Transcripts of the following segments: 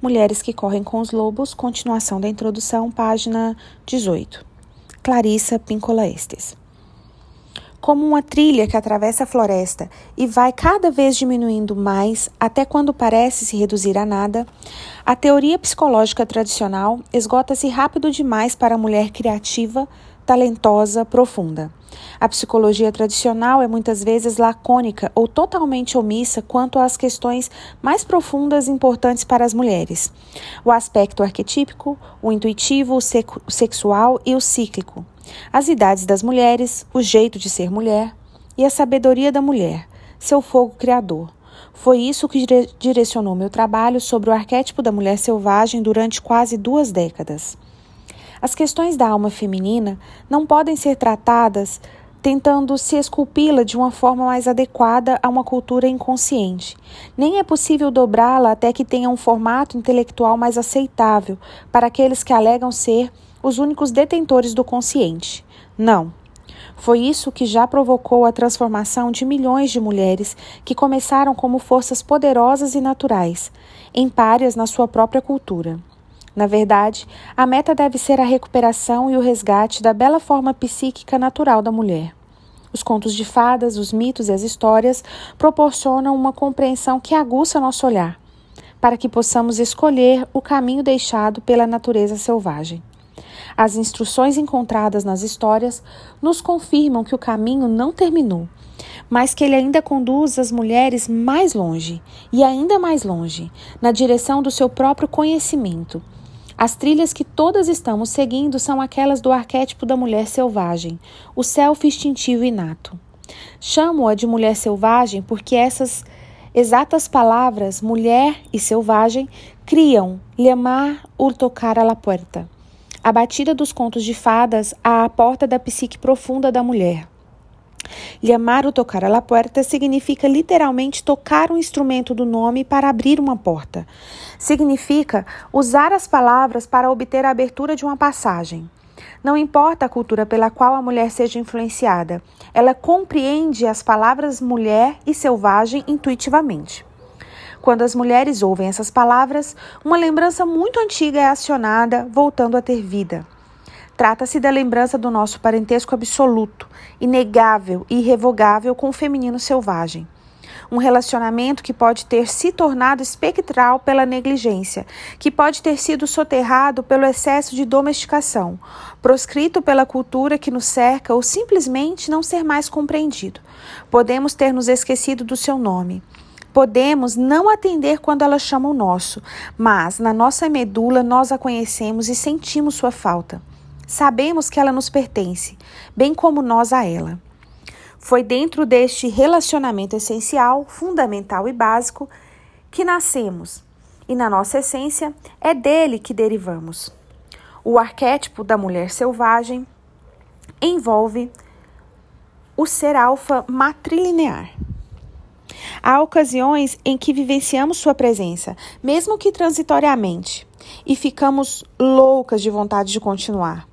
Mulheres que Correm com os Lobos, continuação da introdução, página 18. Clarissa Pincola Estes. Como uma trilha que atravessa a floresta e vai cada vez diminuindo mais até quando parece se reduzir a nada, a teoria psicológica tradicional esgota-se rápido demais para a mulher criativa, talentosa, profunda. A psicologia tradicional é muitas vezes lacônica ou totalmente omissa quanto às questões mais profundas e importantes para as mulheres: o aspecto arquetípico, o intuitivo, o, sexual e o cíclico, as idades das mulheres, o jeito de ser mulher e a sabedoria da mulher, seu fogo criador. Foi isso que direcionou meu trabalho sobre o arquétipo da mulher selvagem durante quase duas décadas. As questões da alma feminina não podem ser tratadas tentando se esculpi-la de uma forma mais adequada a uma cultura inconsciente. Nem é possível dobrá-la até que tenha um formato intelectual mais aceitável para aqueles que alegam ser os únicos detentores do consciente. Não. Foi isso que já provocou a transformação de milhões de mulheres que começaram como forças poderosas e naturais, em párias na sua própria cultura. Na verdade, a meta deve ser a recuperação e o resgate da bela forma psíquica natural da mulher. Os contos de fadas, os mitos e as histórias proporcionam uma compreensão que aguça nosso olhar, para que possamos escolher o caminho deixado pela natureza selvagem. As instruções encontradas nas histórias nos confirmam que o caminho não terminou, mas que ele ainda conduz as mulheres mais longe e ainda mais longe, na direção do seu próprio conhecimento as trilhas que todas estamos seguindo são aquelas do arquétipo da mulher selvagem, o self instintivo inato. Chamo-a de mulher selvagem porque essas exatas palavras, mulher e selvagem, criam llamar o tocar a la puerta, a batida dos contos de fadas à porta da psique profunda da mulher. Llamar tocar a la puerta significa literalmente tocar um instrumento do nome para abrir uma porta. Significa usar as palavras para obter a abertura de uma passagem. Não importa a cultura pela qual a mulher seja influenciada, ela compreende as palavras mulher e selvagem intuitivamente. Quando as mulheres ouvem essas palavras, uma lembrança muito antiga é acionada, voltando a ter vida. Trata-se da lembrança do nosso parentesco absoluto, inegável e irrevogável com o feminino selvagem. Um relacionamento que pode ter se tornado espectral pela negligência, que pode ter sido soterrado pelo excesso de domesticação, proscrito pela cultura que nos cerca ou simplesmente não ser mais compreendido. Podemos ter nos esquecido do seu nome. Podemos não atender quando ela chama o nosso, mas na nossa medula nós a conhecemos e sentimos sua falta. Sabemos que ela nos pertence, bem como nós a ela. Foi dentro deste relacionamento essencial, fundamental e básico que nascemos, e na nossa essência é dele que derivamos. O arquétipo da mulher selvagem envolve o ser alfa matrilinear. Há ocasiões em que vivenciamos sua presença, mesmo que transitoriamente, e ficamos loucas de vontade de continuar.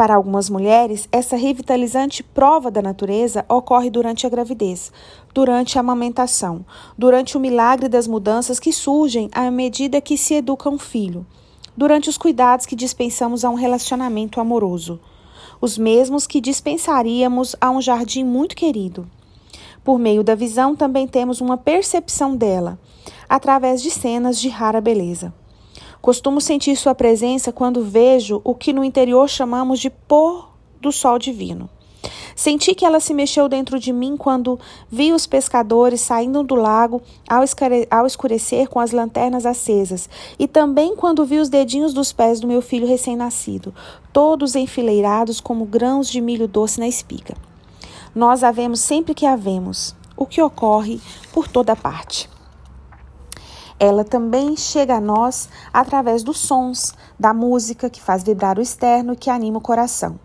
Para algumas mulheres, essa revitalizante prova da natureza ocorre durante a gravidez, durante a amamentação, durante o milagre das mudanças que surgem à medida que se educa um filho, durante os cuidados que dispensamos a um relacionamento amoroso, os mesmos que dispensaríamos a um jardim muito querido. Por meio da visão, também temos uma percepção dela, através de cenas de rara beleza. Costumo sentir sua presença quando vejo o que no interior chamamos de pôr do sol divino. Senti que ela se mexeu dentro de mim quando vi os pescadores saindo do lago ao escurecer com as lanternas acesas, e também quando vi os dedinhos dos pés do meu filho recém-nascido, todos enfileirados como grãos de milho doce na espiga. Nós a vemos sempre que a vemos, o que ocorre por toda parte ela também chega a nós através dos sons, da música que faz vibrar o externo e que anima o coração.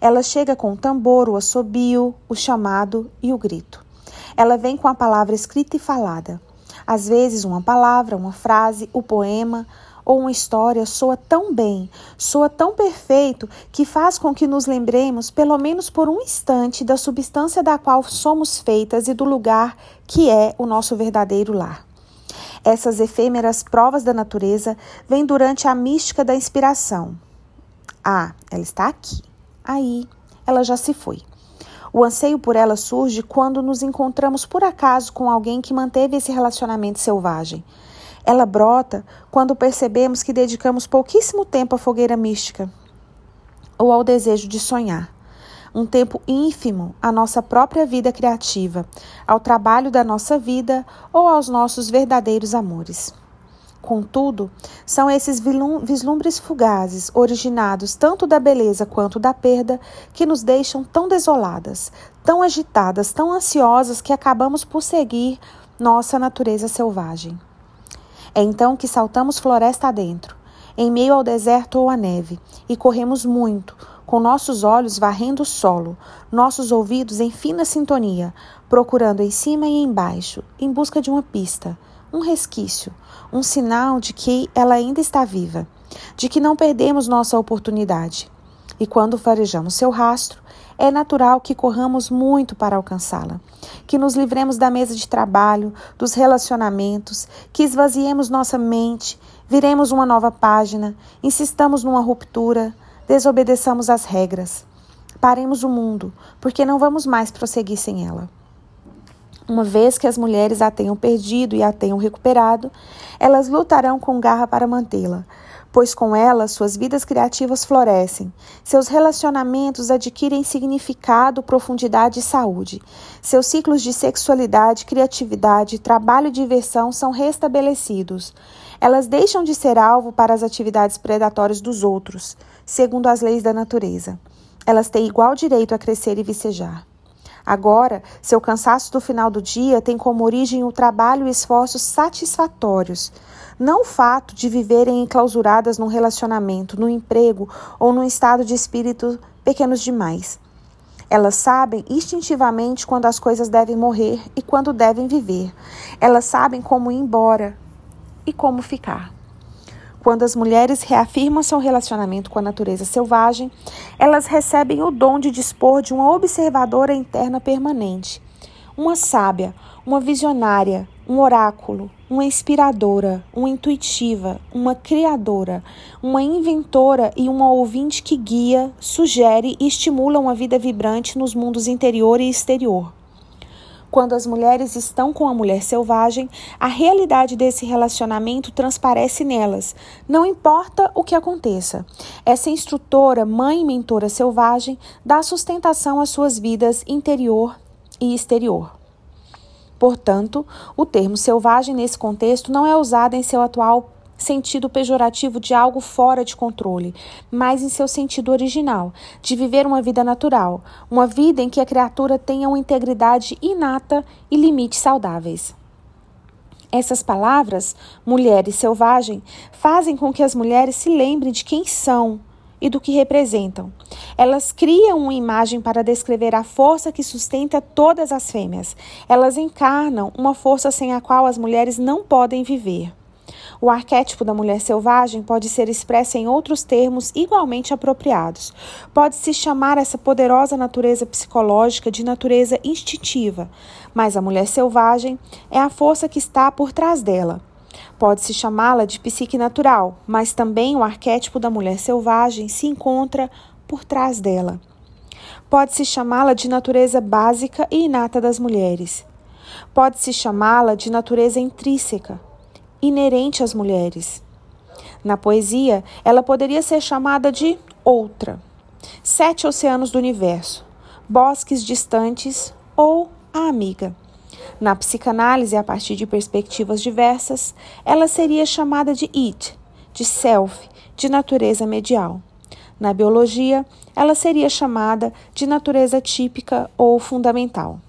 Ela chega com o tambor, o assobio, o chamado e o grito. Ela vem com a palavra escrita e falada. Às vezes, uma palavra, uma frase, o poema ou uma história soa tão bem, soa tão perfeito, que faz com que nos lembremos, pelo menos por um instante, da substância da qual somos feitas e do lugar que é o nosso verdadeiro lar. Essas efêmeras provas da natureza vêm durante a mística da inspiração. Ah, ela está aqui. Aí, ela já se foi. O anseio por ela surge quando nos encontramos por acaso com alguém que manteve esse relacionamento selvagem. Ela brota quando percebemos que dedicamos pouquíssimo tempo à fogueira mística ou ao desejo de sonhar. Um tempo ínfimo à nossa própria vida criativa, ao trabalho da nossa vida ou aos nossos verdadeiros amores. Contudo, são esses vislumbres fugazes, originados tanto da beleza quanto da perda, que nos deixam tão desoladas, tão agitadas, tão ansiosas que acabamos por seguir nossa natureza selvagem. É então que saltamos floresta adentro, em meio ao deserto ou à neve, e corremos muito, com nossos olhos varrendo o solo, nossos ouvidos em fina sintonia, procurando em cima e embaixo, em busca de uma pista um resquício, um sinal de que ela ainda está viva, de que não perdemos nossa oportunidade. E quando farejamos seu rastro, é natural que corramos muito para alcançá-la, que nos livremos da mesa de trabalho, dos relacionamentos, que esvaziemos nossa mente, viremos uma nova página, insistamos numa ruptura, desobedeçamos as regras. Paremos o mundo, porque não vamos mais prosseguir sem ela. Uma vez que as mulheres a tenham perdido e a tenham recuperado, elas lutarão com garra para mantê-la, pois com ela suas vidas criativas florescem, seus relacionamentos adquirem significado, profundidade e saúde, seus ciclos de sexualidade, criatividade, trabalho e diversão são restabelecidos. Elas deixam de ser alvo para as atividades predatórias dos outros, segundo as leis da natureza. Elas têm igual direito a crescer e vicejar. Agora, seu cansaço do final do dia tem como origem o trabalho e esforços satisfatórios, não o fato de viverem enclausuradas num relacionamento, no emprego ou num estado de espírito pequenos demais. Elas sabem instintivamente quando as coisas devem morrer e quando devem viver. Elas sabem como ir embora e como ficar. Quando as mulheres reafirmam seu relacionamento com a natureza selvagem, elas recebem o dom de dispor de uma observadora interna permanente, uma sábia, uma visionária, um oráculo, uma inspiradora, uma intuitiva, uma criadora, uma inventora e uma ouvinte que guia, sugere e estimula uma vida vibrante nos mundos interior e exterior. Quando as mulheres estão com a mulher selvagem, a realidade desse relacionamento transparece nelas, não importa o que aconteça. Essa instrutora, mãe e mentora selvagem dá sustentação às suas vidas interior e exterior. Portanto, o termo selvagem nesse contexto não é usado em seu atual sentido pejorativo de algo fora de controle, mas em seu sentido original, de viver uma vida natural, uma vida em que a criatura tenha uma integridade inata e limites saudáveis. Essas palavras, mulher e selvagem, fazem com que as mulheres se lembrem de quem são e do que representam. Elas criam uma imagem para descrever a força que sustenta todas as fêmeas. Elas encarnam uma força sem a qual as mulheres não podem viver. O arquétipo da mulher selvagem pode ser expresso em outros termos igualmente apropriados. Pode-se chamar essa poderosa natureza psicológica de natureza instintiva, mas a mulher selvagem é a força que está por trás dela. Pode-se chamá-la de psique natural, mas também o arquétipo da mulher selvagem se encontra por trás dela. Pode-se chamá-la de natureza básica e inata das mulheres. Pode-se chamá-la de natureza intrínseca, inerente às mulheres. Na poesia, ela poderia ser chamada de outra, sete oceanos do universo, bosques distantes ou a amiga. Na psicanálise, a partir de perspectivas diversas, ela seria chamada de it, de self, de natureza medial. Na biologia, ela seria chamada de natureza típica ou fundamental.